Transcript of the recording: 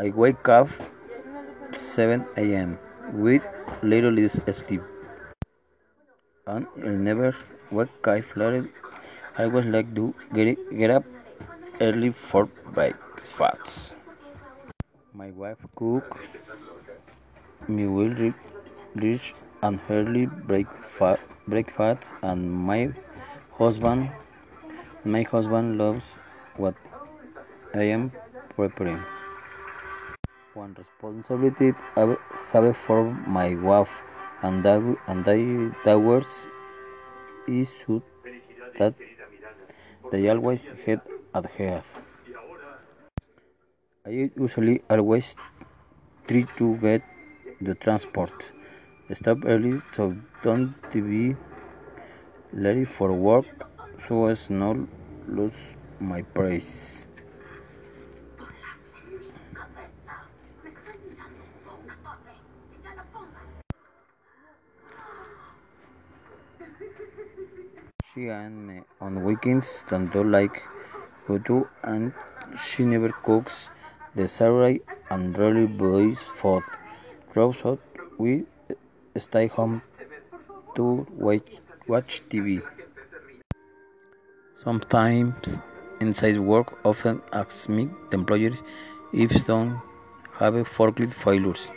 I wake up 7 a.m. with little sleep, and I never wake up late. I always like to get, get up early for breakfast. My wife cooks me well rich and early breakfast, breakfast, and my husband my husband loves what I am preparing. One responsibility I have for my wife and daugh- and is that they always get ahead. I usually always try to get the transport stop early so don't be late for work so as not lose my place. She and me on weekends don't do like do and she never cooks the Saturday and really boys food. Drops out we stay home to watch, watch TV. Sometimes inside work often asks me the employer if don't have a forklift failures.